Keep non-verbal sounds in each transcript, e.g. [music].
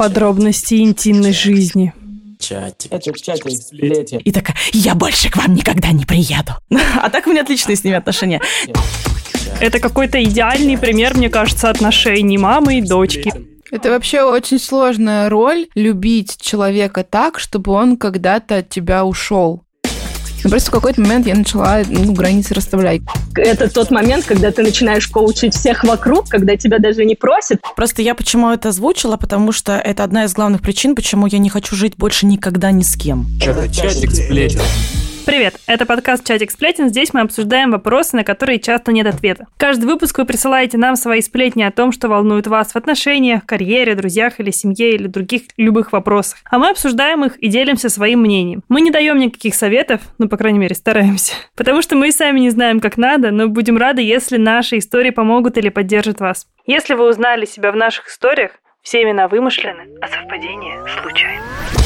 Подробности интимной жизни. Чатик. Это чатик сплетен. И такая, я больше к вам никогда не приеду. [laughs] А так у меня отличные с ними отношения. Это какой-то идеальный пример, мне кажется, отношений мамы и дочки. Это вообще очень сложная роль любить человека так, чтобы он когда-то от тебя ушел. Но просто в какой-то момент я начала ну, границы расставлять. Это тот момент, когда ты начинаешь коучить всех вокруг, когда тебя даже не просят. Просто я почему это озвучила, потому что это одна из главных причин, почему я не хочу жить больше никогда ни с кем. Это чатик сплетен. Привет, это подкаст «Чатик сплетен». Здесь мы обсуждаем вопросы, на которые часто нет ответа. Каждый выпуск вы присылаете нам свои сплетни о том, что волнует вас в отношениях, карьере, друзьях или семье или других любых вопросах. А мы обсуждаем их и делимся своим мнением. Мы не даем никаких советов, ну, по крайней мере, стараемся. [laughs] Потому что мы и сами не знаем, как надо, но будем рады, если наши истории помогут или поддержат вас. Если вы узнали себя в наших историях, все имена вымышлены, а совпадения случайны.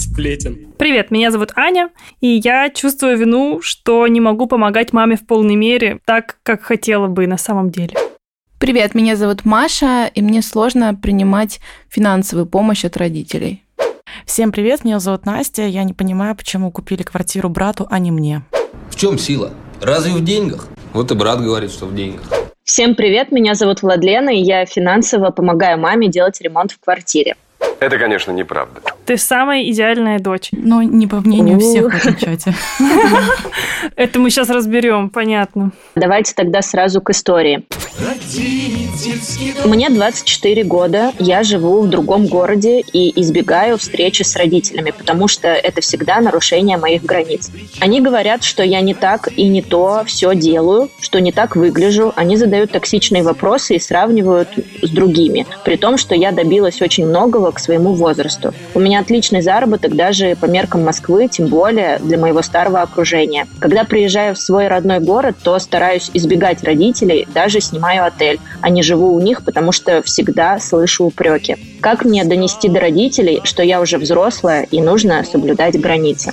Сплетен. Привет, меня зовут Аня, и я чувствую вину, что не могу помогать маме в полной мере так, как хотела бы на самом деле. Привет, меня зовут Маша, и мне сложно принимать финансовую помощь от родителей. Всем привет, меня зовут Настя. Я не понимаю, почему купили квартиру брату, а не мне. В чем сила? Разве в деньгах? Вот и брат говорит, что в деньгах. Всем привет, меня зовут Владлена, и я финансово помогаю маме делать ремонт в квартире. Это, конечно, неправда. Ты самая идеальная дочь. Но не по мнению всех в этом чате. [laughs] Это мы сейчас разберем, понятно. Давайте тогда сразу к истории. Мне 24 года, я живу в другом городе и избегаю встречи с родителями, потому что это всегда нарушение моих границ. Они говорят, что я не так и не то все делаю, что не так выгляжу. Они задают токсичные вопросы и сравнивают с другими, при том, что я добилась очень многого к своему возрасту. У меня отличный заработок даже по меркам Москвы, тем более для моего старого окружения. Когда приезжаю в свой родной город, то стараюсь избегать родителей, даже снимаю отель, а не живу у них, потому что всегда слышу упреки. Как мне донести до родителей, что я уже взрослая и нужно соблюдать границы?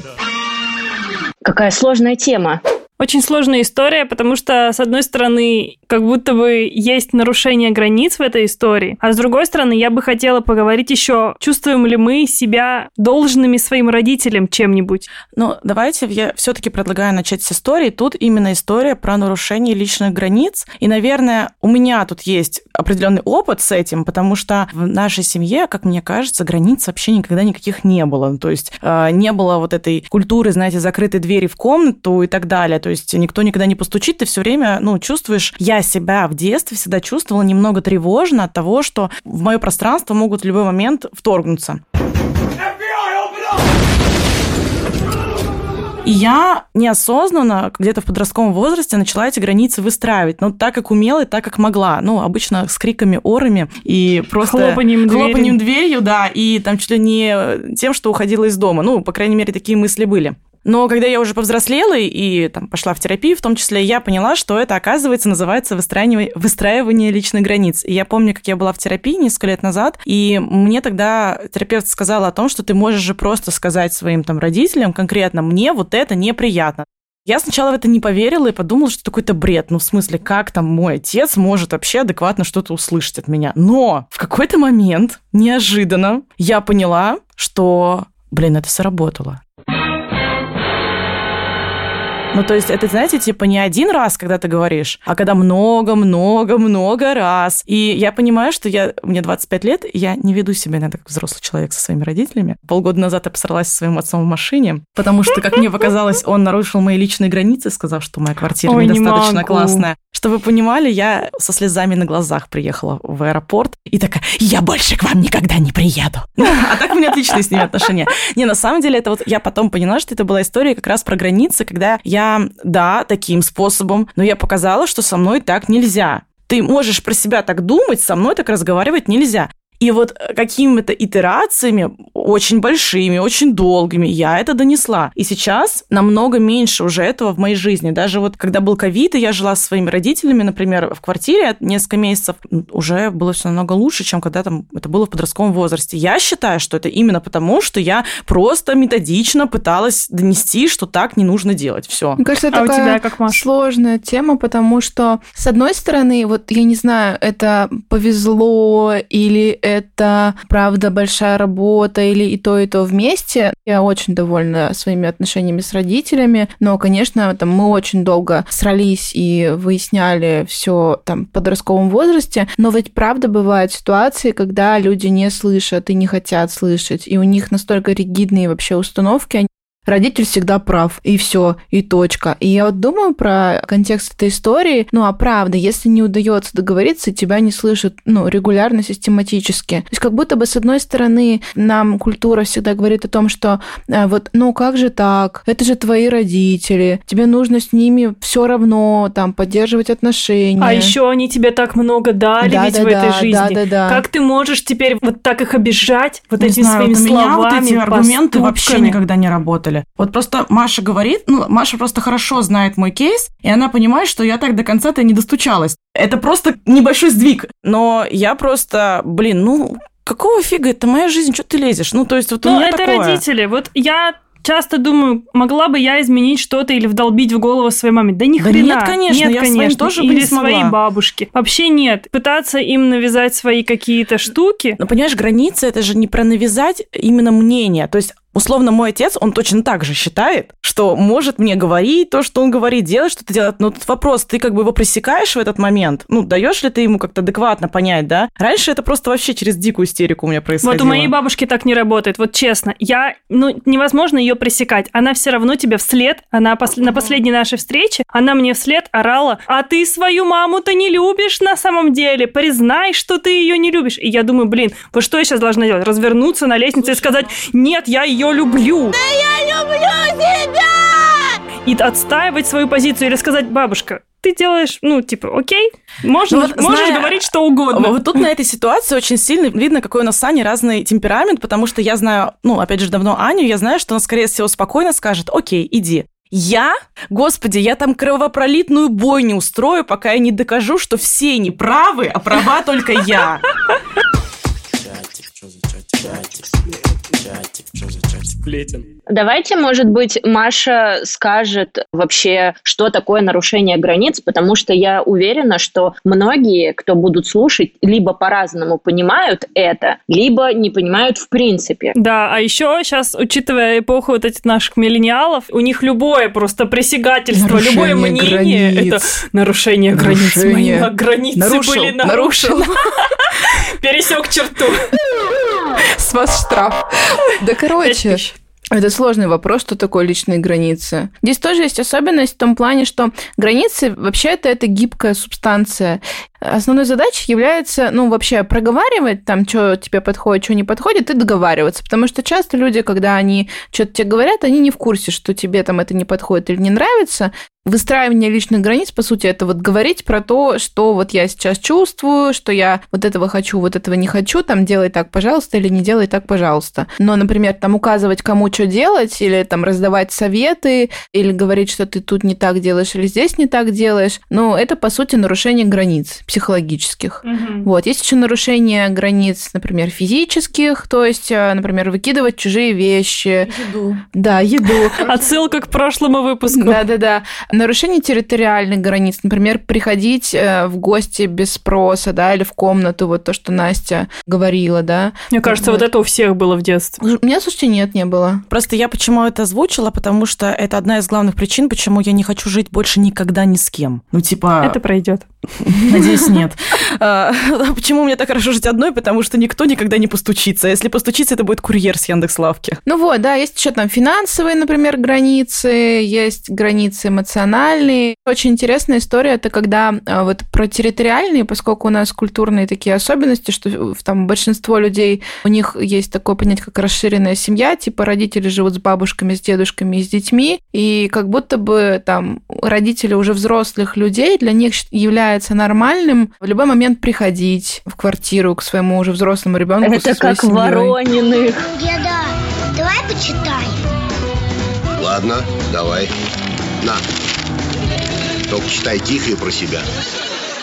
Какая сложная тема. Очень сложная история, потому что, с одной стороны, как будто бы есть нарушение границ в этой истории, а с другой стороны, я бы хотела поговорить еще, чувствуем ли мы себя должными своим родителям чем-нибудь. Ну, давайте я все-таки предлагаю начать с истории. Тут именно история про нарушение личных границ. И, наверное, у меня тут есть определенный опыт с этим, потому что в нашей семье, как мне кажется, границ вообще никогда никаких не было. То есть э, не было вот этой культуры, знаете, закрытой двери в комнату и так далее. То есть никто никогда не постучит, ты все время, ну, чувствуешь... Я себя в детстве всегда чувствовала немного тревожно от того, что в мое пространство могут в любой момент вторгнуться. И я неосознанно, где-то в подростковом возрасте, начала эти границы выстраивать. Ну, так, как умела и так, как могла. Ну, обычно с криками, орами и просто... Хлопанием дверью. Хлопанием дверью, да, и там чуть ли не тем, что уходила из дома. Ну, по крайней мере, такие мысли были. Но когда я уже повзрослела и там, пошла в терапию, в том числе, я поняла, что это, оказывается, называется выстраивание, выстраивание личных границ. И я помню, как я была в терапии несколько лет назад, и мне тогда терапевт сказала о том, что ты можешь же просто сказать своим там родителям конкретно, мне вот это неприятно. Я сначала в это не поверила и подумала, что это какой-то бред. Ну, в смысле, как там мой отец может вообще адекватно что-то услышать от меня? Но в какой-то момент, неожиданно, я поняла, что, блин, это сработало. Ну, то есть это, знаете, типа не один раз, когда ты говоришь, а когда много-много-много раз. И я понимаю, что я, мне 25 лет, я не веду себя иногда как взрослый человек со своими родителями. Полгода назад я посралась со своим отцом в машине, потому что, как мне показалось, он нарушил мои личные границы, сказав, что моя квартира Ой, не недостаточно могу. классная. Чтобы вы понимали, я со слезами на глазах приехала в аэропорт и такая, я больше к вам никогда не приеду. [laughs] А так у меня отличные с ними отношения. Не, на самом деле, это вот я потом поняла, что это была история как раз про границы, когда я, да, таким способом, но я показала, что со мной так нельзя. Ты можешь про себя так думать, со мной так разговаривать нельзя. И вот э, какими-то итерациями, очень большими, очень долгими, я это донесла. И сейчас намного меньше уже этого в моей жизни. Даже вот когда был ковид, и я жила со своими родителями, например, в квартире несколько месяцев, уже было все намного лучше, чем когда там это было в подростковом возрасте. Я считаю, что это именно потому, что я просто методично пыталась донести, что так не нужно делать. Все. Мне кажется, это А у такая тебя как, Маш? сложная тема, потому что, с одной стороны, вот я не знаю, это повезло или это, правда, большая работа, или и то, и то вместе. Я очень довольна своими отношениями с родителями, но, конечно, там мы очень долго срались и выясняли все там в подростковом возрасте, но ведь правда бывают ситуации, когда люди не слышат и не хотят слышать, и у них настолько ригидные вообще установки, родитель всегда прав, и все, и точка. И я вот думаю про контекст этой истории, ну а правда, если не удается договориться, тебя не слышат, ну, регулярно, систематически. То есть как будто бы, с одной стороны, нам культура всегда говорит о том, что э, вот, ну как же так, это же твои родители, тебе нужно с ними все равно там поддерживать отношения. А еще они тебе так много дали Да, ведь да, в этой да, жизни. да, да, да. Как ты можешь теперь вот так их обижать вот Не этими знаю, своими вот у меня словами, вот эти аргументы вообще поступками? никогда не работали. Вот просто Маша говорит, ну, Маша просто хорошо знает мой кейс, и она понимает, что я так до конца-то не достучалась. Это просто небольшой сдвиг. Но я просто, блин, ну, какого фига, это моя жизнь, что ты лезешь? Ну, то есть вот у Ну, меня это такое. родители. Вот я часто думаю, могла бы я изменить что-то или вдолбить в голову своей маме. Да ни Да хрена. нет, конечно, нет, я конечно. тоже бы Или не смогла. своей бабушке. Вообще нет. Пытаться им навязать свои какие-то штуки. Но понимаешь, границы это же не про навязать именно мнение. То есть Условно, мой отец, он точно так же считает, что может мне говорить то, что он говорит, делать что-то делать. Но тут вопрос, ты как бы его пресекаешь в этот момент? Ну, даешь ли ты ему как-то адекватно понять, да? Раньше это просто вообще через дикую истерику у меня происходило. Вот у моей бабушки так не работает. Вот честно, я, ну, невозможно ее пресекать. Она все равно тебе вслед, она пос- на последней нашей встрече, она мне вслед орала, а ты свою маму-то не любишь на самом деле, признай, что ты ее не любишь. И я думаю, блин, вот что я сейчас должна делать? Развернуться на лестнице и сказать, нет, я ее люблю. Да я люблю тебя! И отстаивать свою позицию или сказать, бабушка, ты делаешь, ну, типа, окей, можно, Ну вот, можешь зная- говорить что угодно. Вот тут на этой ситуации очень сильно видно, какой у нас с Аней разный темперамент, потому что я знаю, ну, опять же, давно Аню, я знаю, что она, скорее всего, спокойно скажет, окей, иди. Я? Господи, я там кровопролитную бойню устрою, пока я не докажу, что все неправы, а права только я. Чатик, что за чатик? Чатик, чатик, что за чатик? Сплетен. Давайте, может быть, Маша скажет вообще, что такое нарушение границ, потому что я уверена, что многие, кто будут слушать, либо по-разному понимают это, либо не понимают в принципе. Да, а еще сейчас, учитывая эпоху вот этих наших миллениалов, у них любое просто присягательство, Нарушение любое мнение границ. это нарушение границ. Мои Нарушение. границы Нарушил, были нарушил. Пересек черту. С вас штраф. Да, короче, это сложный вопрос, что такое личные границы. Здесь тоже есть особенность в том плане, что границы вообще-то это гибкая субстанция. Основной задачей является, ну, вообще проговаривать там, что тебе подходит, что не подходит, и договариваться. Потому что часто люди, когда они что-то тебе говорят, они не в курсе, что тебе там это не подходит или не нравится. Выстраивание личных границ, по сути, это вот говорить про то, что вот я сейчас чувствую, что я вот этого хочу, вот этого не хочу, там делай так, пожалуйста, или не делай так, пожалуйста. Но, например, там указывать, кому что делать, или там раздавать советы, или говорить, что ты тут не так делаешь, или здесь не так делаешь, ну, это, по сути, нарушение границ психологических. Вот, есть еще нарушение границ, например, физических, то есть, э, например, выкидывать чужие вещи. Еду. Да, еду. [laughs] Отсылка к прошлому выпуску. Да-да-да. Нарушение территориальных границ, например, приходить э, в гости без спроса, да, или в комнату, вот то, что Настя говорила, да. Мне кажется, вот это у всех было в детстве. У меня, слушайте, нет, не было. Просто я почему это озвучила, потому что это одна из главных причин, почему я не хочу жить больше никогда ни с кем. Ну, типа... Это пройдет. [laughs] Надеюсь, [laughs] нет. А, Почему мне так хорошо жить одной? Потому что никто никогда не постучится. А Если постучится, это будет курьер с Яндекс.Лавки. Ну вот, да, есть еще там финансовые, например, границы, есть границы эмоциональные. Очень интересная история, это когда а, вот про территориальные, поскольку у нас культурные такие особенности, что там большинство людей, у них есть такое понятие, как расширенная семья, типа родители живут с бабушками, с дедушками и с детьми, и как будто бы там родители уже взрослых людей, для них является нормальным нормальным в любой момент приходить в квартиру к своему уже взрослому ребенку. Это как Ворониных. Деда, давай почитаем. Ладно, давай. На. Только читай тихо и про себя.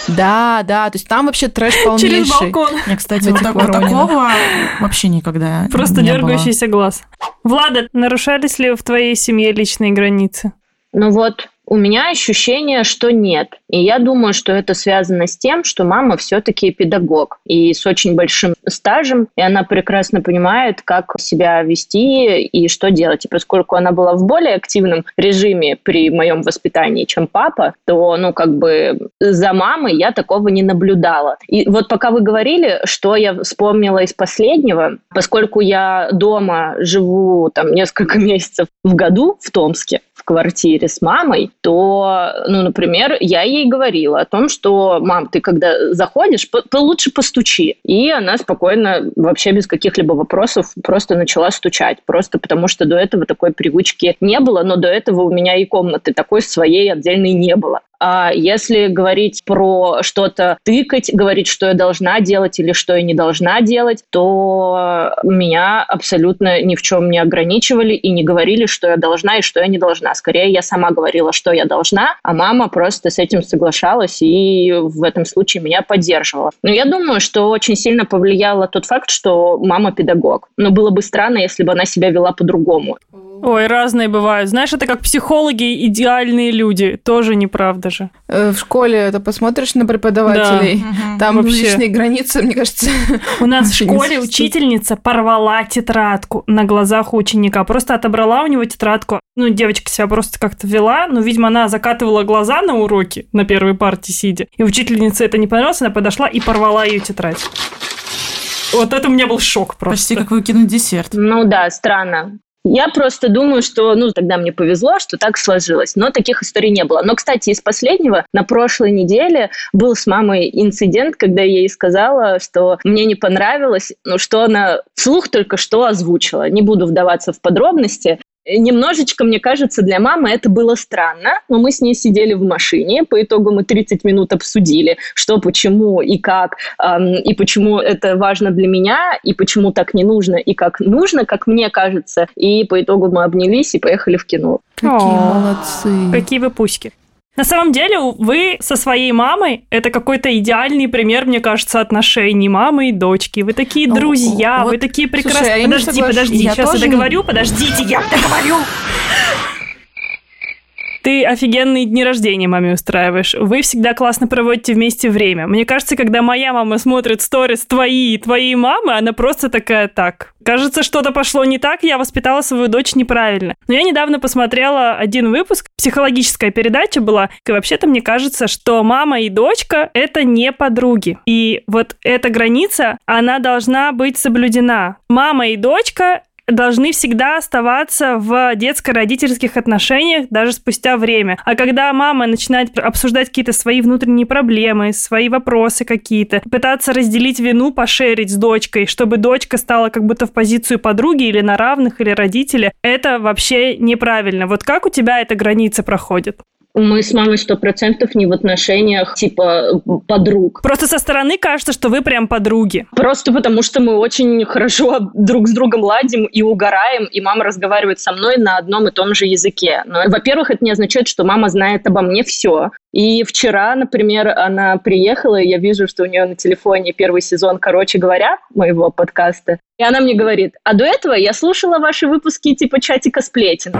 Да, да, то есть там вообще трэш [laughs] полнейший. Через балкон. Я, кстати, вот, так- такого [laughs] вообще никогда Просто не было. дергающийся глаз. Влада, нарушались ли в твоей семье личные границы? Ну вот, у меня ощущение, что нет. И я думаю, что это связано с тем, что мама все-таки педагог и с очень большим стажем, и она прекрасно понимает, как себя вести и что делать. И поскольку она была в более активном режиме при моем воспитании, чем папа, то, ну, как бы за мамой я такого не наблюдала. И вот пока вы говорили, что я вспомнила из последнего, поскольку я дома живу там несколько [laughs] месяцев в году в Томске, в квартире с мамой, то, ну, например, я ей говорила о том, что, мам, ты когда заходишь, по- то лучше постучи. И она спокойно, вообще без каких-либо вопросов, просто начала стучать. Просто потому, что до этого такой привычки не было, но до этого у меня и комнаты такой своей отдельной не было. А если говорить про что-то тыкать, говорить, что я должна делать или что я не должна делать, то меня абсолютно ни в чем не ограничивали и не говорили, что я должна и что я не должна. Скорее, я сама говорила, что я должна, а мама просто с этим соглашалась и в этом случае меня поддерживала. Но я думаю, что очень сильно повлияло тот факт, что мама педагог. Но было бы странно, если бы она себя вела по-другому. Ой, разные бывают. Знаешь, это как психологи идеальные люди. Тоже неправда же. Э, В школе это посмотришь на преподавателей, Мгм. там Вообще. личные границы, мне кажется. [laughs] У нас в школе учительница порвала тетрадку на глазах у ученика. Просто отобрала у него тетрадку. Ну, девочка себя просто как-то вела. Ну, видимо, она закатывала глаза на уроке на первой партии сидя. И учительнице это не понравилось, она подошла и порвала ее тетрадь. Вот это у меня был шок просто. Почти как выкинуть десерт. Ну да, странно. Я просто думаю, что, ну, тогда мне повезло, что так сложилось. Но таких историй не было. Но, кстати, из последнего, на прошлой неделе был с мамой инцидент, когда я ей сказала, что мне не понравилось, ну, что она вслух только что озвучила. Не буду вдаваться в подробности. Немножечко, мне кажется, для мамы это было странно, но мы с ней сидели в машине, по итогу мы 30 минут обсудили, что, почему и как, эм, и почему это важно для меня, и почему так не нужно, и как нужно, как мне кажется. И по итогу мы обнялись и поехали в кино. Какие О, молодцы. Какие вы пуськи. На самом деле, вы со своей мамой это какой-то идеальный пример, мне кажется, отношений мамы и дочки. Вы такие друзья, вот, вы такие слушай, прекрасные. а я не подожди, подожди, Я сейчас я не- договорю, подождите, я договорю. Ты офигенные дни рождения маме устраиваешь. Вы всегда классно проводите вместе время. Мне кажется, когда моя мама смотрит сторис твои и твоей мамы, она просто такая так. Кажется, что-то пошло не так, я воспитала свою дочь неправильно. Но я недавно посмотрела один выпуск, психологическая передача была, и вообще-то мне кажется, что мама и дочка — это не подруги. И вот эта граница, она должна быть соблюдена. Мама и дочка должны всегда оставаться в детско-родительских отношениях даже спустя время. А когда мама начинает обсуждать какие-то свои внутренние проблемы, свои вопросы какие-то, пытаться разделить вину, пошерить с дочкой, чтобы дочка стала как будто в позицию подруги или на равных, или родителя, это вообще неправильно. Вот как у тебя эта граница проходит? Мы с мамой сто процентов не в отношениях типа подруг. Просто со стороны кажется, что вы прям подруги. Просто потому, что мы очень хорошо друг с другом ладим и угораем, и мама разговаривает со мной на одном и том же языке. Но, во-первых, это не означает, что мама знает обо мне все. И вчера, например, она приехала, и я вижу, что у нее на телефоне первый сезон, короче говоря, моего подкаста. И она мне говорит, а до этого я слушала ваши выпуски типа чатика сплетен.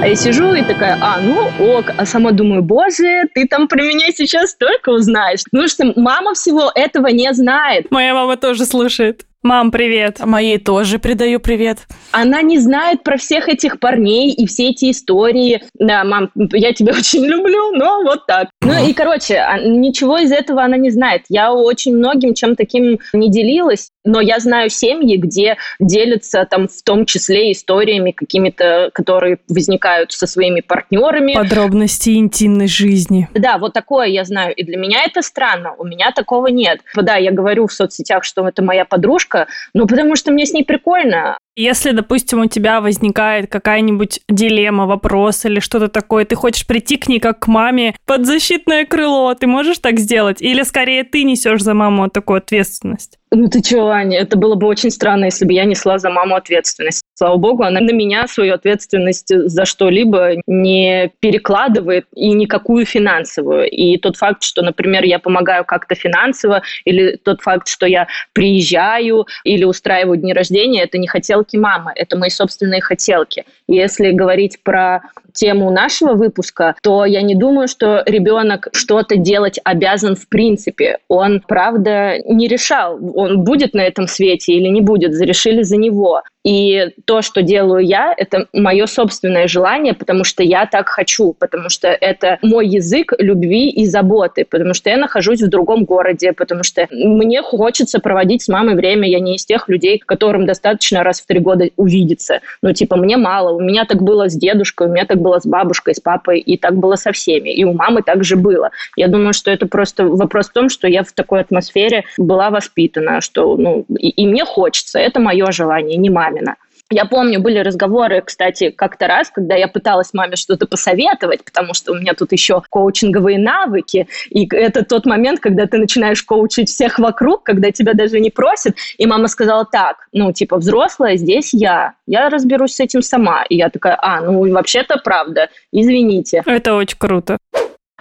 А я сижу и такая, а, ну ок, а сама думаю, боже, ты там про меня сейчас столько узнаешь. Потому что мама всего этого не знает. Моя мама тоже слушает. Мам, привет. Моей тоже передаю привет. Она не знает про всех этих парней и все эти истории. Да, мам, я тебя [laughs] очень люблю, но вот так. Ну и, короче, а, ничего из этого она не знает. Я очень многим чем таким не делилась, но я знаю семьи, где делятся там в том числе историями какими-то, которые возникают со своими партнерами. Подробности интимной жизни. Да, вот такое я знаю. И для меня это странно. У меня такого нет. Да, я говорю в соцсетях, что это моя подружка, девчонка? Ну, потому что мне с ней прикольно. Если, допустим, у тебя возникает какая-нибудь дилемма, вопрос или что-то такое, ты хочешь прийти к ней как к маме под защитное крыло, ты можешь так сделать? Или скорее ты несешь за маму такую ответственность? Ну ты чего, Аня, это было бы очень странно, если бы я несла за маму ответственность. Слава богу, она на меня свою ответственность за что-либо не перекладывает и никакую финансовую. И тот факт, что, например, я помогаю как-то финансово, или тот факт, что я приезжаю или устраиваю дни рождения, это не хотелки мамы, это мои собственные хотелки. Если говорить про тему нашего выпуска, то я не думаю, что ребенок что-то делать обязан в принципе. Он, правда, не решал, он будет на этом свете или не будет, зарешили за него. И то, что делаю я, это мое собственное желание, потому что я так хочу, потому что это мой язык любви и заботы, потому что я нахожусь в другом городе, потому что мне хочется проводить с мамой время. Я не из тех людей, которым достаточно раз в три года увидеться. Ну, типа, мне мало. У меня так было с дедушкой, у меня так было с бабушкой, с папой, и так было со всеми. И у мамы так же было. Я думаю, что это просто вопрос в том, что я в такой атмосфере была воспитана, что, ну, и, и мне хочется. Это мое желание, не мамина. Я помню, были разговоры, кстати, как-то раз, когда я пыталась маме что-то посоветовать, потому что у меня тут еще коучинговые навыки, и это тот момент, когда ты начинаешь коучить всех вокруг, когда тебя даже не просят, и мама сказала так, ну, типа, взрослая здесь я, я разберусь с этим сама. И я такая, а, ну, вообще-то правда, извините. Это очень круто.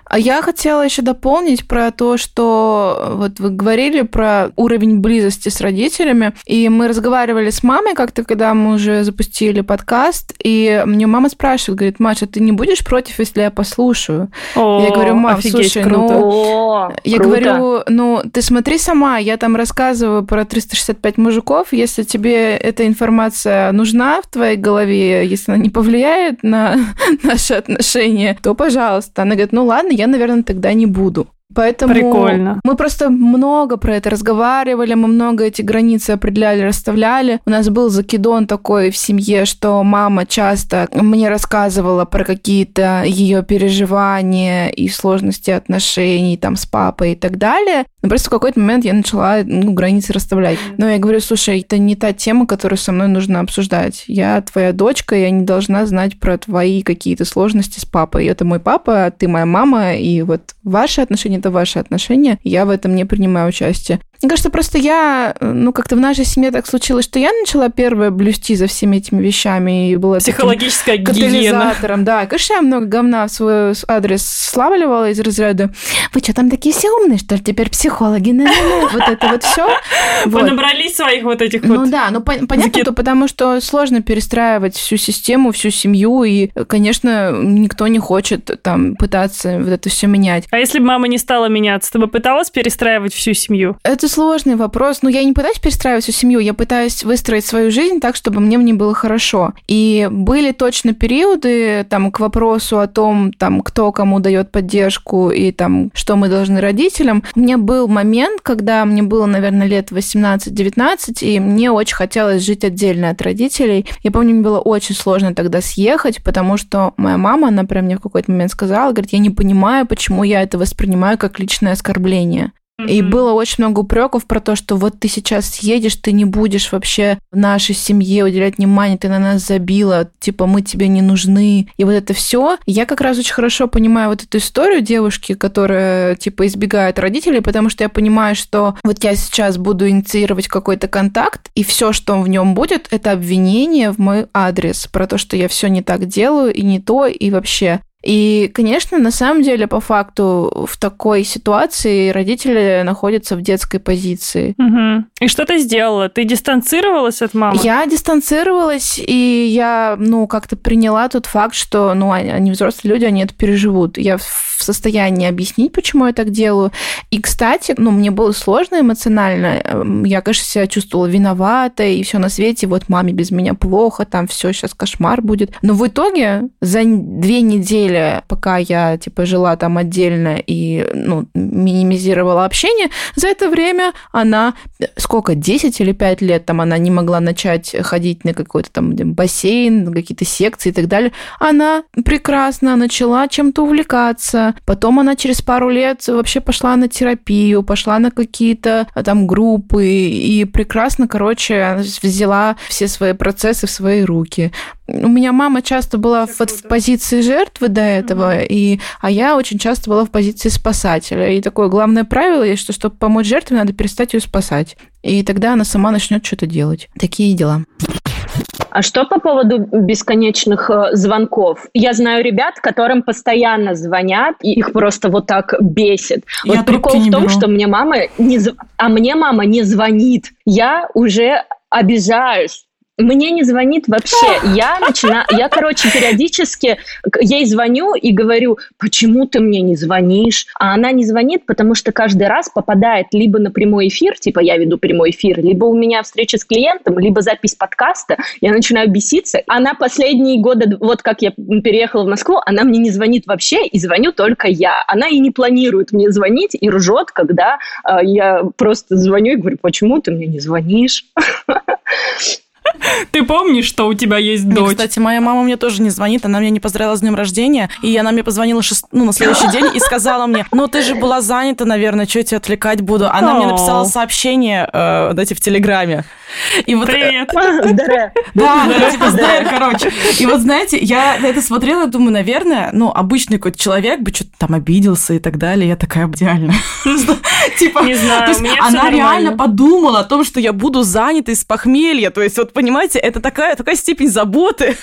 А я хотела еще дополнить про то, что вот вы говорили про уровень близости с родителями, и мы разговаривали с мамой как-то, когда мы уже запустили подкаст, и мне мама спрашивает, говорит, Маша, ты не будешь против, если я послушаю? О, я говорю, мам, офигеть, слушай, круто. ну... О, Я круто. говорю, ну, ты смотри сама, я там рассказываю про 365 мужиков, если тебе эта информация нужна в твоей голове, если она не повлияет на [laughs] наши отношения, то пожалуйста. Она говорит, ну ладно, я, наверное, тогда не буду. Поэтому Прикольно. мы просто много про это разговаривали, мы много эти границы определяли, расставляли. У нас был закидон такой в семье, что мама часто мне рассказывала про какие-то ее переживания и сложности отношений там с папой и так далее. Но просто в какой-то момент я начала ну, границы расставлять. Но я говорю, слушай, это не та тема, которую со мной нужно обсуждать. Я твоя дочка, я не должна знать про твои какие-то сложности с папой. Это мой папа, а ты моя мама, и вот ваши отношения это ваши отношения. Я в этом не принимаю участие. Мне кажется, просто я, ну, как-то в нашей семье так случилось, что я начала первая блюсти за всеми этими вещами и была Психологическая гигиена. катализатором. Да, конечно, я много говна в свой адрес славливала из разряда «Вы что, там такие все умные, что ли? Теперь психологи?» на-на-на». Вот это вот все. [laughs] Понабрались своих вот этих Ну вот... да, ну пон- понятно, то потому что сложно перестраивать всю систему, всю семью, и, конечно, никто не хочет там пытаться вот это все менять. А если бы мама не стала меняться, ты бы пыталась перестраивать всю семью? Это сложный вопрос. Но я не пытаюсь перестраивать всю семью, я пытаюсь выстроить свою жизнь так, чтобы мне в ней было хорошо. И были точно периоды там к вопросу о том, там, кто кому дает поддержку и там, что мы должны родителям. У меня был момент, когда мне было, наверное, лет 18-19, и мне очень хотелось жить отдельно от родителей. Я помню, мне было очень сложно тогда съехать, потому что моя мама, она прям мне в какой-то момент сказала, говорит, я не понимаю, почему я это воспринимаю как личное оскорбление. И было очень много упреков про то, что вот ты сейчас съедешь, ты не будешь вообще в нашей семье уделять внимание, ты на нас забила, типа мы тебе не нужны. И вот это все. Я как раз очень хорошо понимаю вот эту историю девушки, которая типа избегает родителей, потому что я понимаю, что вот я сейчас буду инициировать какой-то контакт, и все, что в нем будет, это обвинение в мой адрес про то, что я все не так делаю и не то, и вообще. И, конечно, на самом деле, по факту, в такой ситуации родители находятся в детской позиции. Мгм. И что ты сделала? Ты дистанцировалась от мамы? Я дистанцировалась, и я, ну, как-то приняла тот факт, что, ну, они, они взрослые люди, они это переживут. Я в состоянии объяснить, почему я так делаю. И, кстати, ну, мне было сложно эмоционально. Эм, Я, конечно, себя чувствовала виноватой, и все на свете, вот маме без меня плохо, там все сейчас кошмар будет. Но в итоге за две недели деле, пока я, типа, жила там отдельно и, ну, минимизировала общение, за это время она, сколько, 10 или 5 лет там она не могла начать ходить на какой-то там бассейн, на какие-то секции и так далее. Она прекрасно начала чем-то увлекаться. Потом она через пару лет вообще пошла на терапию, пошла на какие-то а, там группы и прекрасно, короче, взяла все свои процессы в свои руки. У меня мама часто была вот в позиции жертвы до этого, mm-hmm. и, а я очень часто была в позиции спасателя. И такое главное правило есть, что чтобы помочь жертве, надо перестать ее спасать. И тогда она сама начнет что-то делать. Такие дела. А что по поводу бесконечных э, звонков? Я знаю ребят, которым постоянно звонят, и их просто вот так бесит. Я вот прикол в том, беру. что мне мама не... А мне мама не звонит. Я уже обижаюсь мне не звонит вообще. [laughs] Я начинаю, я, короче, периодически ей звоню и говорю, почему ты мне не звонишь? А она не звонит, потому что каждый раз попадает либо на прямой эфир, типа я веду прямой эфир, либо у меня встреча с клиентом, либо запись подкаста. Я начинаю беситься. Она последние годы, вот как я переехала в Москву, она мне не звонит вообще, и звоню только я. Она и не планирует мне звонить, и ржет, когда э, я просто звоню и говорю, почему ты мне не звонишь? [laughs] [laughs] Ты помнишь, что у тебя есть дочь? кстати, моя мама мне тоже не звонит, она меня не поздравила с днем рождения, и она мне позвонила шест... ну, на следующий день и сказала мне, ну, ты же была занята, наверное, что я тебя отвлекать буду? Она мне написала сообщение, э, дайте, в Телеграме. И вот, Привет. [laughs] [laughs] Да, типа здравия, короче. И вот, знаете, я на это смотрела думаю, наверное, ну, обычный какой-то человек бы что-то там обиделся и так далее. Я такая, идеально. Типа, не знаю, она реально подумала о том, что я буду занята из похмелья. То есть, вот, понимаете, это такая, такая степень заботы.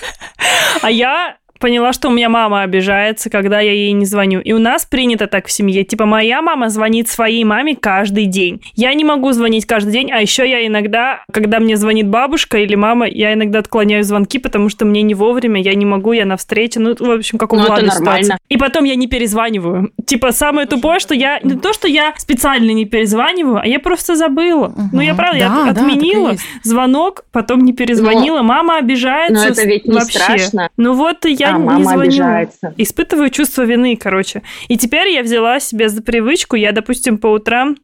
А я поняла, что у меня мама обижается, когда я ей не звоню. И у нас принято так в семье. Типа, моя мама звонит своей маме каждый день. Я не могу звонить каждый день, а еще я иногда, когда мне звонит бабушка или мама, я иногда отклоняю звонки, потому что мне не вовремя, я не могу, я на встрече. Ну, в общем, как у Влада ситуация. И потом я не перезваниваю. Типа, самое тупое, что я... Не то, что я специально не перезваниваю, а я просто забыла. Угу. Ну, я правда, да, я отменила да, звонок, потом не перезвонила, но, мама обижается. Но это ведь не вообще. страшно. Ну вот я а, мама не звоню. обижается. Испытываю чувство вины, короче. И теперь я взяла себе за привычку, я, допустим, по утрам,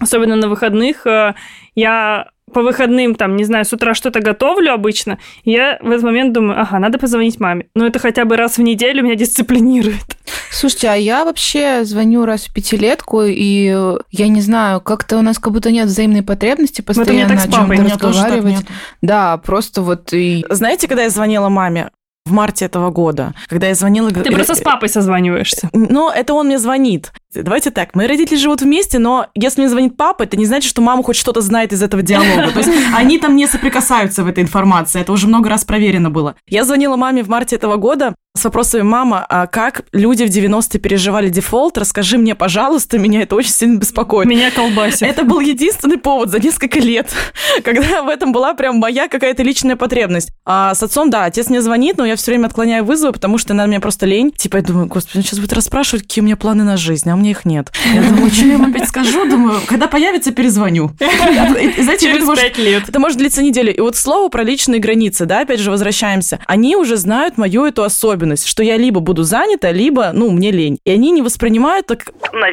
особенно на выходных, э, я по выходным, там, не знаю, с утра что-то готовлю обычно, я в этот момент думаю, ага, надо позвонить маме. Но это хотя бы раз в неделю меня дисциплинирует. Слушайте, а я вообще звоню раз в пятилетку, и я не знаю, как-то у нас как будто нет взаимной потребности постоянно о чем-то разговаривать. Да, просто вот и... Знаете, когда я звонила маме, в марте этого года, когда я звонила... Ты просто с папой созваниваешься. Ну, это он мне звонит. Давайте так, мои родители живут вместе, но если мне звонит папа, это не значит, что мама хоть что-то знает из этого диалога. То есть [laughs] они там не соприкасаются в этой информации. Это уже много раз проверено было. Я звонила маме в марте этого года с вопросами «Мама, а как люди в 90-е переживали дефолт? Расскажи мне, пожалуйста, меня это очень сильно беспокоит». Меня колбасит. Это был единственный повод за несколько лет, [laughs] когда в этом была прям моя какая-то личная потребность. А с отцом, да, отец мне звонит, но я все время отклоняю вызовы, потому что, наверное, мне просто лень. Типа, я думаю, господи, он сейчас будет расспрашивать, какие у меня планы на жизнь, а меня их нет. Я думаю, что я ему опять скажу? Думаю, когда появится, перезвоню. Знаете, Через пять лет. Это может длиться неделю. И вот слово про личные границы, да, опять же, возвращаемся. Они уже знают мою эту особенность особенность, что я либо буду занята, либо, ну, мне лень. И они не воспринимают так...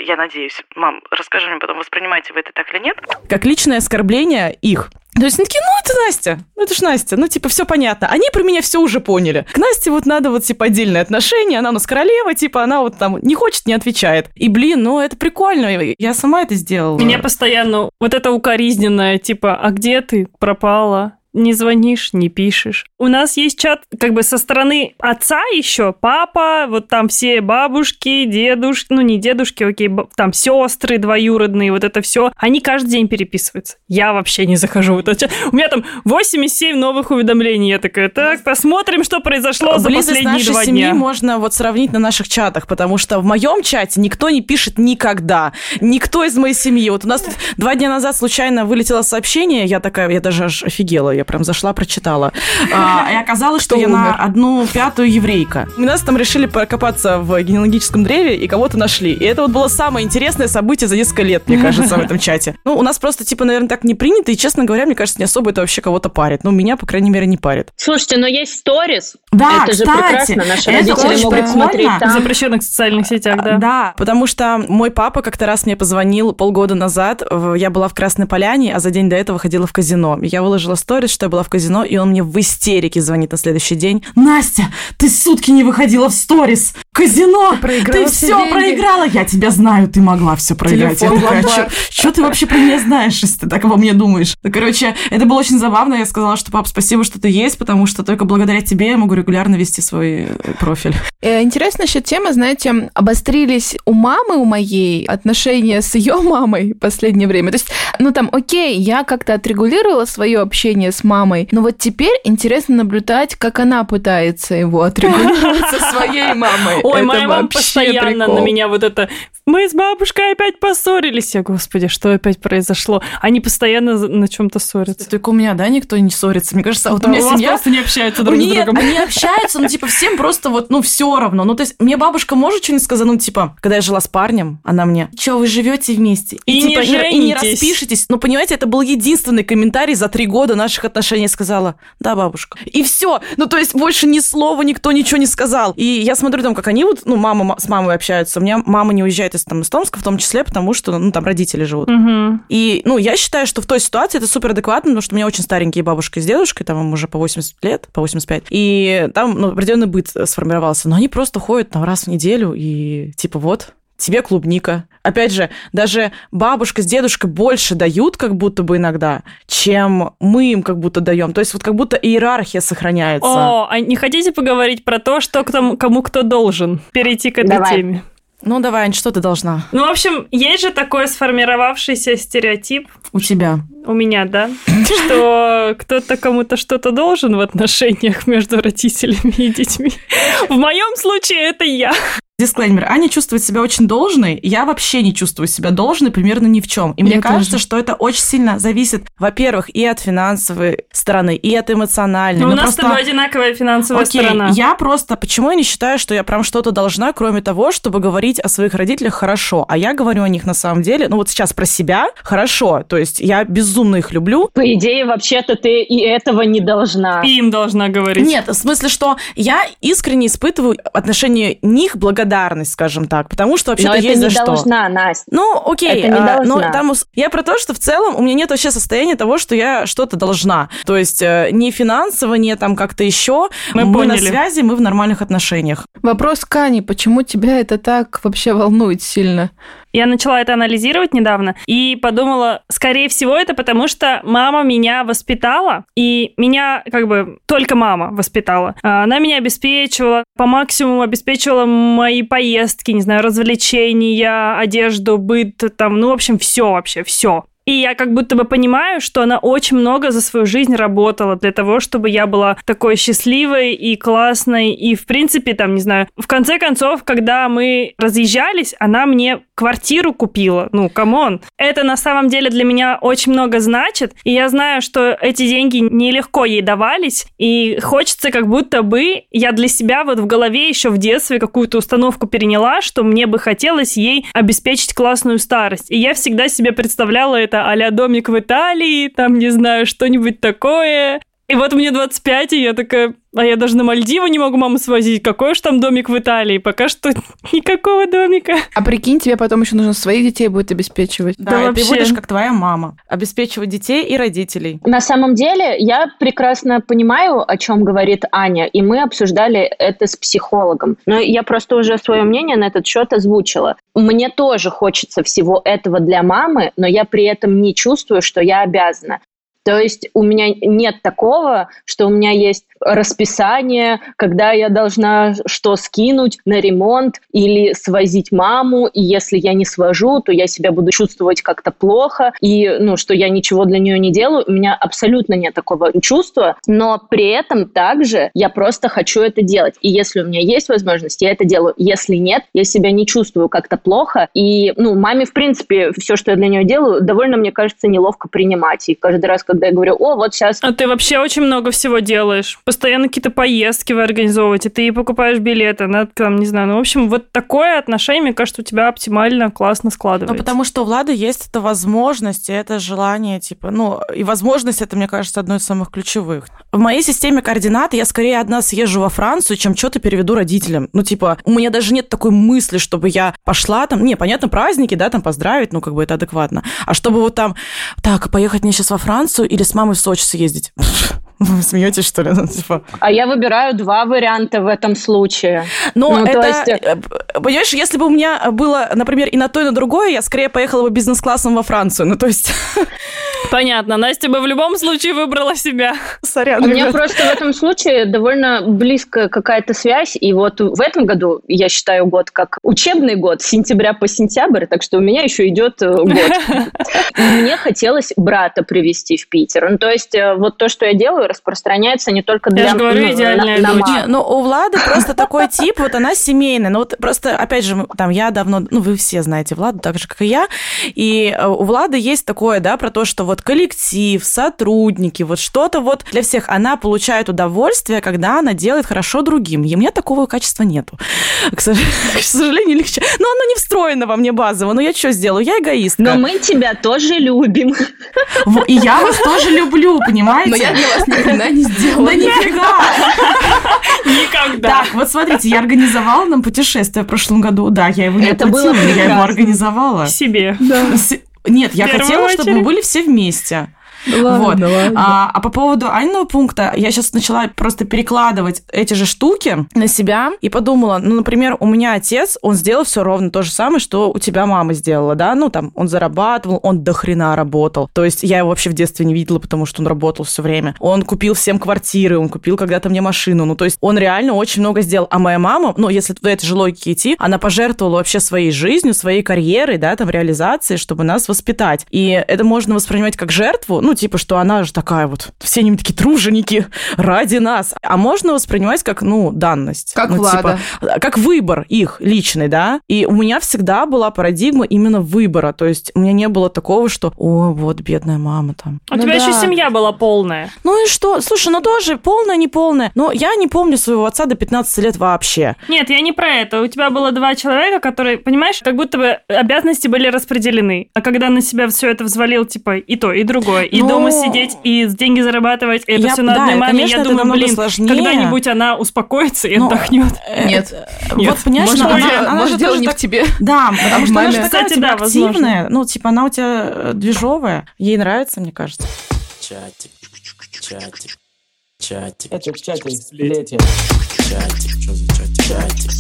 Я надеюсь. Мам, расскажи мне потом, воспринимаете вы это так или нет? Как личное оскорбление их. То есть они такие, ну, это Настя, ну, это ж Настя, ну, типа, все понятно. Они про меня все уже поняли. К Насте вот надо вот, типа, отдельные отношения, она у нас королева, типа, она вот там не хочет, не отвечает. И, блин, ну, это прикольно, я сама это сделала. Меня постоянно вот это укоризненное, типа, а где ты пропала? Не звонишь, не пишешь. У нас есть чат как бы со стороны отца еще, папа, вот там все бабушки, дедушки, ну не дедушки, окей, там сестры двоюродные, вот это все. Они каждый день переписываются. Я вообще не захожу в этот чат. У меня там 87 новых уведомлений. Я такая, так, посмотрим, что произошло за последние два семьи дня. можно вот сравнить на наших чатах, потому что в моем чате никто не пишет никогда. Никто из моей семьи. Вот у нас тут два дня назад случайно вылетело сообщение, я такая, я даже аж офигела. Я прям зашла, прочитала. [laughs] А, и оказалось, что Кто я на умер? одну пятую еврейка. У нас там решили покопаться в генеалогическом древе и кого-то нашли. И это вот было самое интересное событие за несколько лет, мне кажется, в этом чате. Ну, у нас просто, типа, наверное, так не принято, и, честно говоря, мне кажется, не особо это вообще кого-то парит. Ну, меня, по крайней мере, не парит. Слушайте, но есть сторис. Да, это же кстати, прекрасно. Наши это родители очень могут прикольно. смотреть В там. запрещенных социальных сетях, да. Да, потому что мой папа как-то раз мне позвонил полгода назад. В- Я была в Красной Поляне, а за день до этого ходила в казино. Я выложила сторис, что я была в казино, и он мне в истерике звонит на следующий день. Настя, ты сутки не выходила в сторис. Казино! Ты, проиграла все все деньги». проиграла! Я тебя знаю, ты могла все проиграть. Телефон я такая, что ты вообще про меня знаешь, если ты так обо мне думаешь? Ну, короче, это было очень забавно. Я сказала, что, пап, спасибо, что ты есть, потому что только благодаря тебе я могу регулярно вести свой э, профиль. Э, Интересно еще тема, знаете, обострились у мамы у моей отношения с ее мамой в последнее время. То есть, ну там, окей, я как-то отрегулировала свое общение с мамой, но вот теперь интересно наблюдать, как она пытается его отрегулировать со своей мамой. [laughs] Ой, моя мама постоянно на меня вот это... Мы с бабушкой опять поссорились. Я, господи, что опять произошло? Они постоянно на чем-то ссорятся. Только у меня, да, никто не ссорится. Мне кажется, вот у меня семья... просто не общаются друг с другом. они общаются, ну, типа, всем просто вот, ну, все равно. Ну, то есть, мне бабушка может что-нибудь сказать, ну, типа, когда я жила с парнем, она мне, что, вы живете вместе? И не типа, и не женитесь. распишетесь. Ну, понимаете, это был единственный комментарий за три года наших отношений. Сказала, да, бабушка. И все. Ну, то есть, больше ни слова никто ничего не сказал. И я смотрю там, как они вот, ну, мама ма- с мамой общаются. У меня мама не уезжает из, там, из Томска, в том числе, потому что, ну, там родители живут. Мгм. И, ну, я считаю, что в той ситуации это супер адекватно, потому что у меня очень старенькие бабушка с дедушкой, там им уже по 80 лет, по 85. И там, ну, определенный быт сформировался. Но они просто ходят там раз в неделю и типа вот, тебе клубника. Опять же, даже бабушка с дедушкой больше дают, как будто бы иногда, чем мы им как будто даем. То есть вот как будто иерархия сохраняется. О, а не хотите поговорить про то, что кто, кому кто должен? Перейти к этой Давай. теме. Ну, давай, Ань, что ты должна? Ну, в общем, есть же такой сформировавшийся стереотип У тебя. у меня, да, что кто-то кому-то что-то должен в отношениях между родителями и детьми. В моем случае это я. Дисклеймер. Аня чувствует себя очень должной. Я вообще не чувствую себя должной примерно ни в чем. И мне Я кажется, тоже. что это очень сильно зависит, во-первых, и от финансовой стороны, и от эмоциональной. Но у Ну, нас просто- с тобой одинаковая финансовая Окей, сторона. я просто... Почему я не считаю, что я прям что-то должна, кроме того, чтобы говорить о своих родителях хорошо? А я говорю о них на самом деле, ну вот сейчас про себя хорошо. То есть я безумно их люблю, По идее, вообще-то ты и этого не должна. И им должна говорить. Нет, в смысле, что я искренне испытываю в отношении них благодарность, скажем так, потому что вообще-то Но это есть не за что. должна, Настя. Ну, окей, Это не а, но там я про то, что в целом у меня нет вообще состояния того, что я что-то должна. То есть э, не финансово, не там как-то еще. Мы на поняли. связи, мы в нормальных отношениях. Вопрос к Ане, почему тебя это так вообще волнует сильно? Я начала это анализировать недавно и подумала, скорее всего, это потому, что мама меня воспитала, и меня как бы только мама воспитала. А Она меня обеспечивала, по максимуму обеспечивала мои поездки, не знаю, развлечения, одежду, быт, там, ну, в общем, все вообще, все. И я как будто бы понимаю, что она очень много за свою жизнь работала для того, чтобы я была такой счастливой и классной. И, в принципе, там, не знаю, в конце концов, когда мы разъезжались, она мне квартиру купила. Ну, come on. Это на самом деле для меня очень много значит. И я знаю, что эти деньги нелегко ей давались. И хочется как будто бы я для себя вот в голове еще в детстве какую-то установку переняла, что мне бы хотелось ей обеспечить классную старость. И я всегда себе представляла это а домик в Италии, там, не знаю, что-нибудь такое. И вот мне 25, и я такая, а я даже на Мальдивы не могу маму свозить. Какой уж там домик в Италии? Пока что [laughs] никакого домика. А прикинь, тебе потом еще нужно своих детей будет обеспечивать. Да, Да вообще. ты будешь как твоя мама. Обеспечивать детей и родителей. На самом деле, я прекрасно понимаю, о чем говорит Аня, и мы обсуждали это с психологом. Но я просто уже свое мнение на этот счет озвучила. Мне тоже хочется всего этого для мамы, но я при этом не чувствую, что я обязана. То есть у меня нет такого, что у меня есть расписание, когда я должна что скинуть на ремонт или свозить маму, и если я не свожу, то я себя буду чувствовать как-то плохо, и ну, что я ничего для нее не делаю. У меня абсолютно нет такого чувства, но при этом также я просто хочу это делать. И если у меня есть возможность, я это делаю. Если нет, я себя не чувствую как-то плохо. И, ну, маме, в принципе, все, что я для нее делаю, довольно, мне кажется, неловко принимать. И каждый раз, когда я говорю, о, вот сейчас... А ты вообще очень много всего делаешь. Постоянно какие-то поездки вы организовываете, ты покупаешь билеты, на, там, не знаю, ну, в общем, вот такое отношение, мне кажется, у тебя оптимально, классно складывается. Ну, потому что у Влады есть эта возможность, и это желание, типа, ну, и возможность, это, мне кажется, одно из самых ключевых. В моей системе координат я скорее одна съезжу во Францию, чем что-то переведу родителям. Ну, типа, у меня даже нет такой мысли, чтобы я пошла там, не, понятно, праздники, да, там поздравить, ну, как бы это адекватно. А чтобы вот там, так, поехать мне сейчас во Францию или с мамой в Сочи съездить? [laughs] [laughs] Вы смеетесь, что ли? [laughs] Ну, типа... А я выбираю два варианта в этом случае. Но Ну, то это, есть- э, понимаешь, если бы у меня было, например, и на то, и на другое, я скорее поехала бы бизнес-классом во Францию. Ну, то есть, [laughs] Понятно, Настя бы в любом случае выбрала себя. сорян, У меня просто в этом случае довольно близкая какая-то связь. И вот в этом году, я считаю год как учебный год, с сентября по сентябрь, так что у меня еще идет э, год. [laughs] Мне хотелось брата привезти в Питер. Ну, то есть э, вот то, что я делаю, распространяется не только для... Я ж говорю, ну, идеальная на- ну, у Влады просто такой тип, вот она семейная. Ну, вот просто, опять же, там, я давно, ну, вы все знаете Владу, так же, как и я. И э, у Влады есть такое, да, про то, что вот коллектив, сотрудники, вот что-то вот для всех. Она получает удовольствие, когда она делает хорошо другим. И у меня такого качества нету. К сож- [laughs] к сожалению, легче. Но оно не встроено во мне базово. Ну, я что сделаю? Я эгоистка. Но мы тебя тоже любим. И я вас тоже люблю, понимаете? Но я для вас ни хрена не сделала. Да нифига! Никогда. Так, вот смотрите, я организовала нам путешествие в прошлом году. Да, я его не Это оплатила, было но я его организовала. Себе. С- Нет, я хотела, чтобы мы были все вместе. Вот. А, а по поводу Аниного пункта, я сейчас начала просто перекладывать эти же штуки на себя и подумала, ну, например, у меня отец, он сделал все ровно то же самое, что у тебя мама сделала, да, ну, там, он зарабатывал, он до хрена работал. То есть я его вообще в детстве не видела, потому что он работал все время. Он купил всем квартиры, он купил когда-то мне машину, ну, то есть он реально очень много сделал. А моя мама, ну, если в этой же логике идти, она пожертвовала вообще своей жизнью, своей карьерой, да, там, реализацией, чтобы нас воспитать. И это можно воспринимать как жертву, ну, типа, что она же такая вот, все они такие труженики ради нас. А можно воспринимать как, ну, данность. Как ну, Влада. Типа, как выбор их личный, да. И у меня всегда была парадигма именно выбора. То есть у меня не было такого, что, о, вот бедная мама там. У Ну тебя да. еще семья была полная. Ну и что? Слушай, ну тоже полная, не полная. Но я не помню своего отца до 15 лет вообще. Нет, я не про это. У тебя было два человека, которые, понимаешь, как будто бы обязанности были распределены. А когда на себя все это взвалил, типа, и то, и другое, и Ну, дома сидеть, и деньги зарабатывать, и это я- все на да, одной маме, конечно, я это думаю, блин, сложнее. когда-нибудь она успокоится и Ну, отдохнет. Нет. Э, Нет. Вот, понимаешь, Может, она, она- она может, же дело не так- в тебе. Да, [laughs] потому что она же такая Кстати, у тебя да, возможно. активная. Ну, типа, она у тебя э, движовая. Ей нравится, мне кажется. Чатик, чатик, чатик, Это чатик сплетен. чатик, что за чатик, чатик,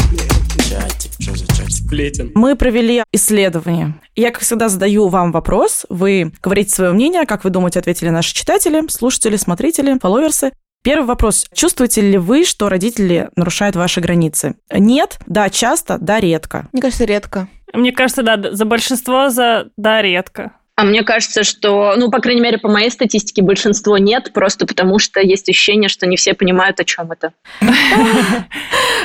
чатик, что за чатик. Сплетен. Мы провели исследование. Я, как всегда, задаю вам вопрос. Вы говорите свое мнение, как вы думаете, ответили наши читатели, слушатели, смотрители, фолловерсы. Первый вопрос. Чувствуете ли вы, что родители нарушают ваши границы? Нет, да, часто, да, редко. Мне кажется, редко. Мне кажется, да, за большинство, за да, редко. А мне кажется, что, ну, по крайней мере, по моей статистике, большинство нет, просто потому что есть ощущение, что не все понимают, о чем это. [laughs]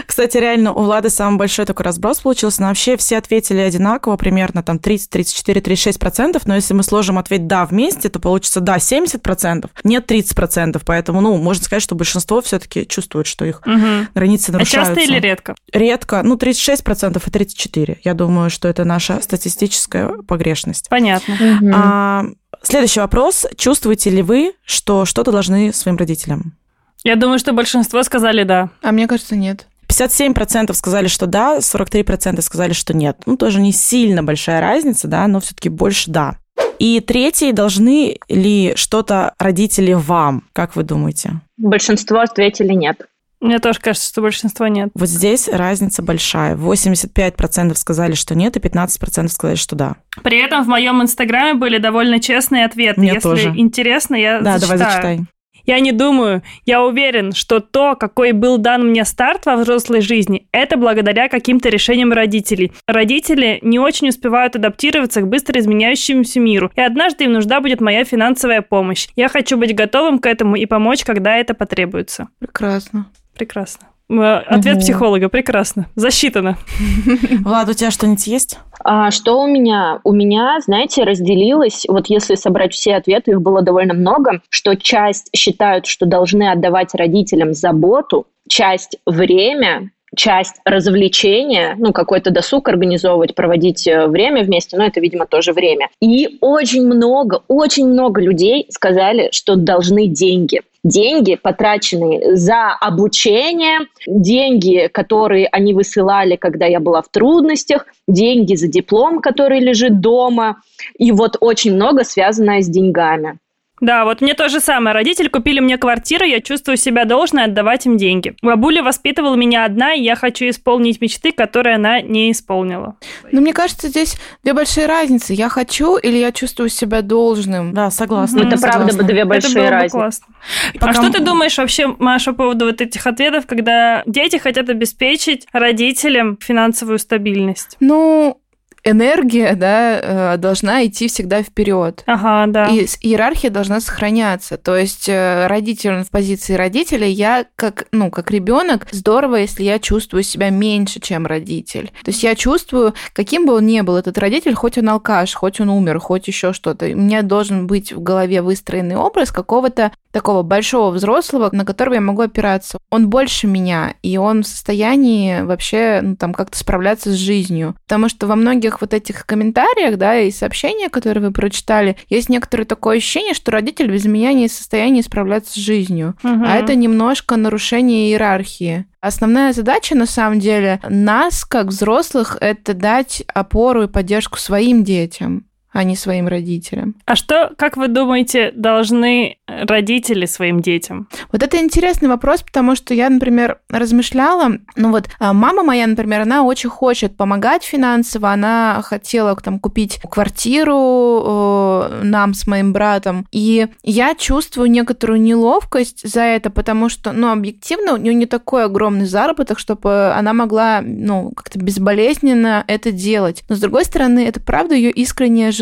Кстати, реально, у Влады самый большой такой разброс получился. Но вообще все ответили одинаково, примерно там 30, 34, 36 процентов. Но если мы сложим ответ «да» вместе, то получится «да» 70 процентов, нет 30 процентов. Поэтому, ну, можно сказать, что большинство все-таки чувствует, что их Мгм. границы А нарушаются. часто или редко? Редко. Ну, 36 процентов и 34. Я думаю, что это наша статистическая погрешность. Понятно. А, следующий вопрос. Чувствуете ли вы, что что-то должны своим родителям? Я думаю, что большинство сказали да. А мне кажется, нет. 57% сказали, что да, 43% сказали, что нет. Ну, тоже не сильно большая разница, да, но все-таки больше да. И третий, должны ли что-то родители вам, как вы думаете? Большинство ответили нет. Мне тоже кажется, что большинство нет. Вот здесь разница большая. 85% сказали, что нет, и 15% сказали, что да. При этом в моем инстаграме были довольно честные ответы. Мне Если тоже. интересно, я Да, зачитаю. давай зачитай. Я не думаю, я уверен, что то, какой был дан мне старт во взрослой жизни, это благодаря каким-то решениям родителей. Родители не очень успевают адаптироваться к быстро изменяющемуся миру, и однажды им нужна будет моя финансовая помощь. Я хочу быть готовым к этому и помочь, когда это потребуется. Прекрасно. Прекрасно. Ответ Мгм. психолога, прекрасно. Засчитано. [laughs] Влад, у тебя что-нибудь есть? А что у меня? У меня, знаете, разделилось, вот если собрать все ответы, их было довольно много, что часть считают, что должны отдавать родителям заботу, часть время, часть развлечения, ну, какой-то досуг организовывать, проводить э, время вместе, но это, видимо, тоже время. И очень много, очень много людей сказали, что должны деньги. Деньги, потраченные за обучение, деньги, которые они высылали, когда я была в трудностях, деньги за диплом, который лежит дома, и вот очень много связанное с деньгами. Да, вот мне то же самое. Родители купили мне квартиру, я чувствую себя должной отдавать им деньги. Бабуля воспитывала меня одна, и я хочу исполнить мечты, которые она не исполнила. Но мне кажется, здесь две большие разницы. Я хочу или я чувствую себя должным. Да, согласна. Это правда бы две большие Это было бы разницы. классно. Пока А что ты думаешь вообще, Маша, по поводу вот этих ответов, когда дети хотят обеспечить родителям финансовую стабильность? Ну, энергия, да, э, должна идти всегда вперед. Ага, да. И иерархия должна сохраняться. То есть э, родитель он в позиции родителя, я как, ну, как ребенок, здорово, если я чувствую себя меньше, чем родитель. То есть я чувствую, каким бы он ни был этот родитель, хоть он алкаш, хоть он умер, хоть еще что-то, у меня должен быть в голове выстроенный образ какого-то такого большого взрослого, на которого я могу опираться. Он больше меня, и он в состоянии вообще ну, там как-то справляться с жизнью. Потому что во многих вот этих комментариях, да, и сообщениях, которые вы прочитали, есть некоторое такое ощущение, что родитель без меня не в состоянии справляться с жизнью. Мгм. А это немножко нарушение иерархии. Основная задача, на самом деле, нас, как взрослых, это дать опору и поддержку своим детям, а не своим родителям. А что, как вы думаете, должны родители своим детям? Вот это интересный вопрос, потому что я, например, размышляла, ну вот а, мама моя, например, она очень хочет помогать финансово, она хотела там купить квартиру э, нам с моим братом, и я чувствую некоторую неловкость за это, потому что, ну, объективно у нее не такой огромный заработок, чтобы она могла, ну, как-то безболезненно это делать. Но с другой стороны, это правда ее искреннее желание,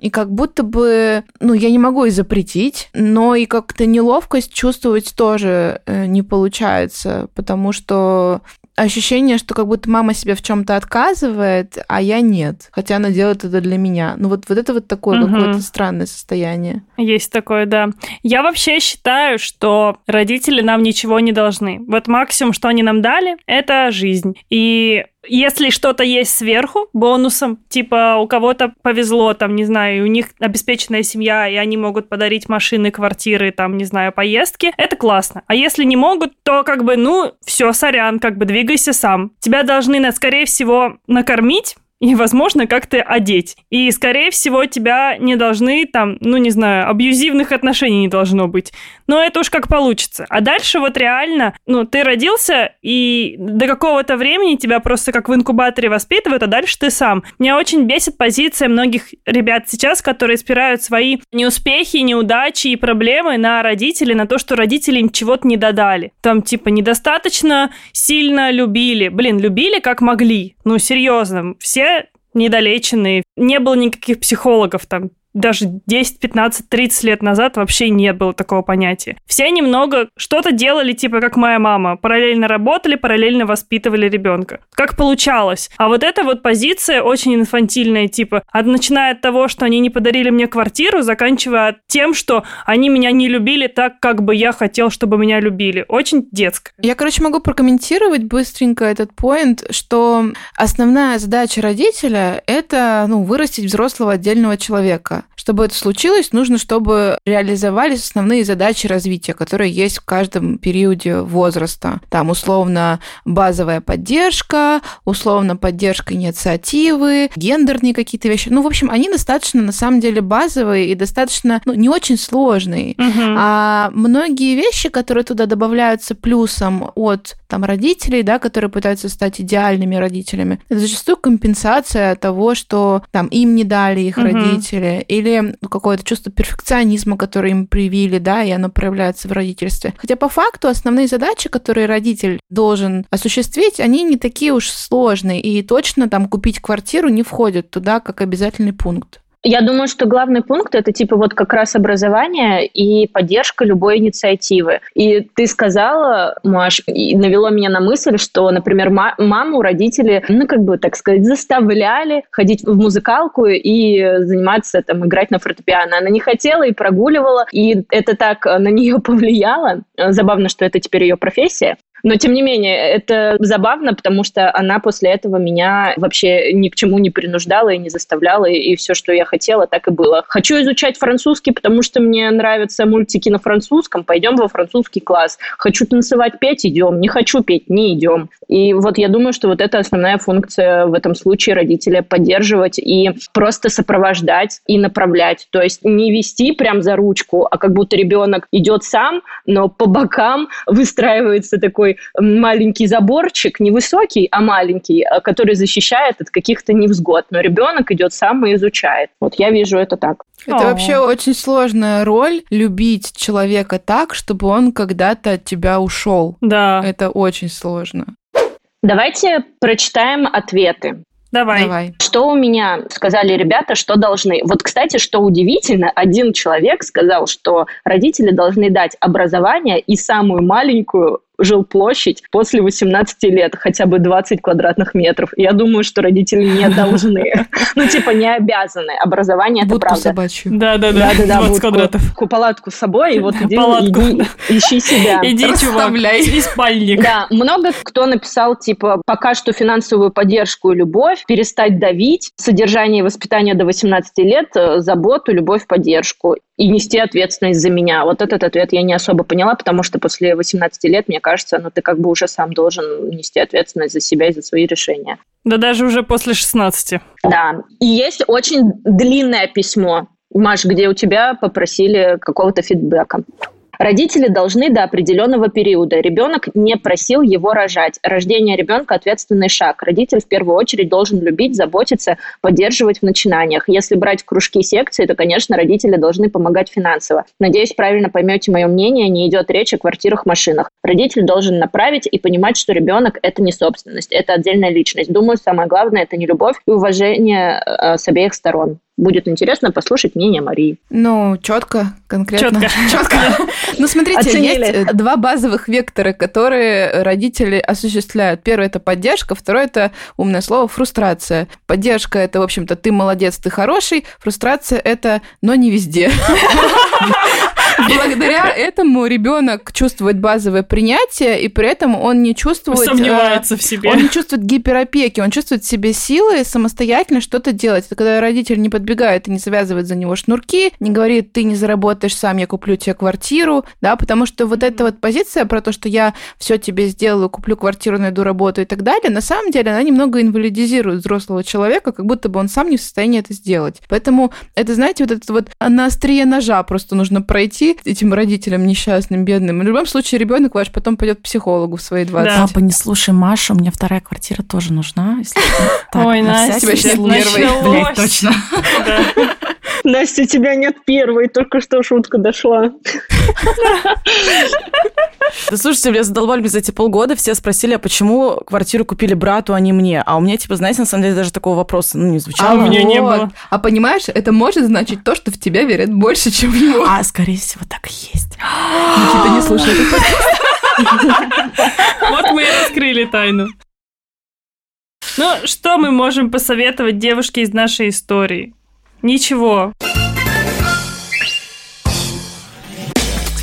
и как будто бы, ну, я не могу и запретить, но и как-то неловкость чувствовать тоже э, не получается, потому что ощущение, что как будто мама себе в чем-то отказывает, а я нет. Хотя она делает это для меня. Ну вот, вот это вот такое Мгм. какое-то странное состояние. Есть такое, да. Я вообще считаю, что родители нам ничего не должны. Вот максимум, что они нам дали, это жизнь. И если что-то есть сверху, бонусом, типа у кого-то повезло, там, не знаю, у них обеспеченная семья, и они могут подарить машины, квартиры, там, не знаю, поездки, это классно. А если не могут, то как бы, ну, все, сорян, как бы двигайся сам. Тебя должны, скорее всего, накормить, и, возможно, как-то одеть. И, скорее всего, тебя не должны там, ну, не знаю, абьюзивных отношений не должно быть. Но это уж как получится. А дальше вот реально, ну, ты родился, и до какого-то времени тебя просто как в инкубаторе воспитывают, а дальше ты сам. Меня очень бесит позиция многих ребят сейчас, которые спирают свои неуспехи, неудачи и проблемы на родителей, на то, что родители им чего-то не додали. Там, типа, недостаточно сильно любили. Блин, любили как могли. Ну, серьезно, все недолеченные. Не было никаких психологов там даже 10, 15, 30 лет назад вообще не было такого понятия. Все немного что-то делали, типа как моя мама. Параллельно работали, параллельно воспитывали ребенка. Как получалось. А вот эта вот позиция очень инфантильная, типа, от, начиная от того, что они не подарили мне квартиру, заканчивая тем, что они меня не любили так, как бы я хотел, чтобы меня любили. Очень детская. Я, короче, могу прокомментировать быстренько этот поинт, что основная задача родителя – это ну, вырастить взрослого отдельного человека. Чтобы это случилось, нужно, чтобы реализовались основные задачи развития, которые есть в каждом периоде возраста. Там, условно, базовая поддержка, условно, поддержка инициативы, гендерные какие-то вещи. Ну, в общем, они достаточно, на самом деле, базовые и достаточно, ну, не очень сложные. Мгм. А многие вещи, которые туда добавляются плюсом от там, родителей, да, которые пытаются стать идеальными родителями, это зачастую компенсация того, что там им не дали их Мгм. родители, или какое-то чувство перфекционизма, которое им привили, да, и оно проявляется в родительстве. Хотя по факту основные задачи, которые родитель должен осуществить, они не такие уж сложные, и точно там купить квартиру не входит туда как обязательный пункт. Я думаю, что главный пункт это типа вот как раз образование и поддержка любой инициативы. И ты сказала, Маш, и навело меня на мысль, что, например, ма- маму родители, ну как бы так сказать, заставляли ходить в музыкалку и заниматься там играть на фортепиано. Она не хотела и прогуливала, и это так на нее [laughs] повлияло. Забавно, что это теперь ее профессия. Но, тем не менее, это забавно, потому что она после этого меня вообще ни к чему не принуждала и не заставляла, и все, что я хотела, так и было. Хочу изучать французский, потому что мне нравятся мультики на французском, пойдем во французский класс. Хочу танцевать, петь, идем. Не хочу петь, не идем. И вот я думаю, что вот это основная функция в этом случае родителя поддерживать и просто сопровождать и направлять. То есть не вести прям за ручку, а как будто ребенок идет сам, но по бокам [laughs] выстраивается такой маленький заборчик, не высокий, а маленький, а который защищает от каких-то невзгод. Но ребенок идет сам и изучает. Вот я вижу это так. Это О. вообще очень сложная роль любить человека так, чтобы он когда-то от тебя ушел. Да. Это очень сложно. Давайте прочитаем ответы. Давай. Давай. Что у меня сказали ребята, что должны? Вот, кстати, что удивительно, один человек сказал, что родители должны дать образование и самую маленькую жилплощадь после 18 лет, хотя бы 20 квадратных метров. Я думаю, что родители не [laughs] должны. Ну, типа, не обязаны. Образование – это правда. собачью. Да-да-да, 20 квадратов. Палатку с собой, и вот иди, ищи себя. [laughs] Иди, чувак, и спальник. Да, много кто написал, типа, пока что финансовую поддержку и любовь, перестать давить, содержание и воспитание до 18 лет, э, заботу, любовь, поддержку и нести ответственность за меня. Вот этот ответ я не особо поняла, потому что после 18 лет, мне кажется, ну ты как бы уже сам должен нести ответственность за себя и за свои решения. Да даже уже после 16. Да. И есть очень длинное письмо, Маш, где у тебя попросили какого-то фидбэка. Родители должны до определенного периода. Ребенок не просил его рожать. Рождение ребенка – ответственный шаг. Родитель в первую очередь должен любить, заботиться, поддерживать в начинаниях. Если брать кружки секции, то, конечно, родители должны помогать финансово. Надеюсь, правильно поймете мое мнение, не идет речь о квартирах, машинах. Родитель должен направить и понимать, что ребенок – это не собственность, это отдельная личность. Думаю, самое главное – это не любовь и уважение э, с обеих сторон будет интересно послушать мнение Марии. Ну, четко, конкретно. Четко. [laughs] Четко. Ну, смотрите, есть два базовых вектора, которые родители осуществляют. Первый – это поддержка, второй – это умное слово «фрустрация». Поддержка – это, в общем-то, ты молодец, ты хороший, фрустрация – это «но не везде». [laughs] Благодаря [laughs] этому ребенок чувствует базовое принятие, и при этом он не чувствует... Сомневается в себе. Он не чувствует гиперопеки, он чувствует в себе силы самостоятельно что-то делать. Это когда родитель не подбегает и не завязывает за него шнурки, не говорит, ты не заработаешь сам, я куплю тебе квартиру, да, потому что вот эта вот позиция про то, что я все тебе сделаю, куплю квартиру, найду работу и так далее, на самом деле она немного инвалидизирует взрослого человека, как будто бы он сам не в состоянии это сделать. Поэтому это, знаете, вот это вот на острие ножа просто нужно пройти этим родителям несчастным, бедным. В любом случае, ребенок ваш потом пойдет к психологу в свои 20. Да. Папа, не слушай Машу, мне вторая квартира тоже нужна. [laughs] Ой, Настя. Блять, точно. Настя, у тебя нет первой, только что шутка дошла. Да слушайте, меня задолбали за эти полгода, все спросили, а почему квартиру купили брату, а не мне? А у меня, типа, знаете, на самом деле даже такого вопроса ну, не звучало. А у меня не было. А понимаешь, это может значить то, что в тебя верят больше, чем в него. А, скорее всего, так и есть. Никита не слушает Вот мы и раскрыли тайну. Ну, что мы можем посоветовать девушке из нашей истории? Ничего.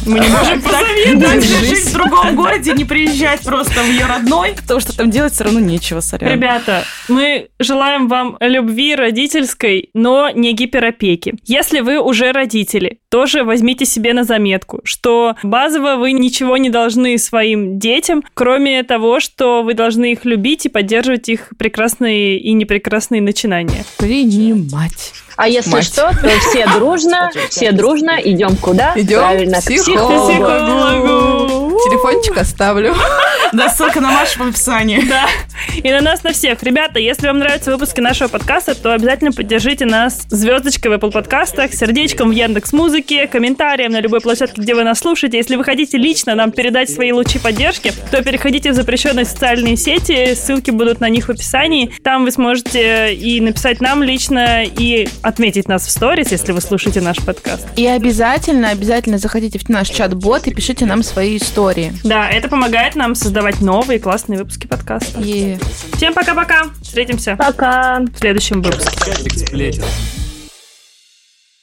Мы не можем посоветовать. [laughs] жить в другом городе, не приезжать просто в ее родной, потому что там делать все равно нечего, сорян. Ребята, мы желаем вам любви родительской, но не гиперопеки. Если вы уже родители, тоже возьмите себе на заметку, что базово вы ничего не должны своим детям, кроме того, что вы должны их любить и поддерживать их прекрасные и непрекрасные начинания. Принимать. А если Мать. что, то все [laughs] дружно, все дружно идем куда? Идем Правильно, к психологу. Психологу. Телефончик оставлю. [laughs] Да, ссылка на Машу в описании. [laughs] Да. И на нас на всех. Ребята, если вам нравятся выпуски нашего подкаста, то обязательно поддержите нас звездочкой в Apple подкастах, сердечком в Яндекс Музыке, комментарием на любой площадке, где вы нас слушаете. Если вы хотите лично нам передать свои лучи поддержки, то переходите в запрещенные социальные сети, ссылки будут на них в описании. Там вы сможете и написать нам лично, и отметить нас в сторис, если вы слушаете наш подкаст. И обязательно, обязательно заходите в наш чат-бот и пишите нам свои истории. Да, это помогает нам создавать новые классные выпуски подкаста. И Всем пока-пока. Встретимся Пока. в следующем выпуске.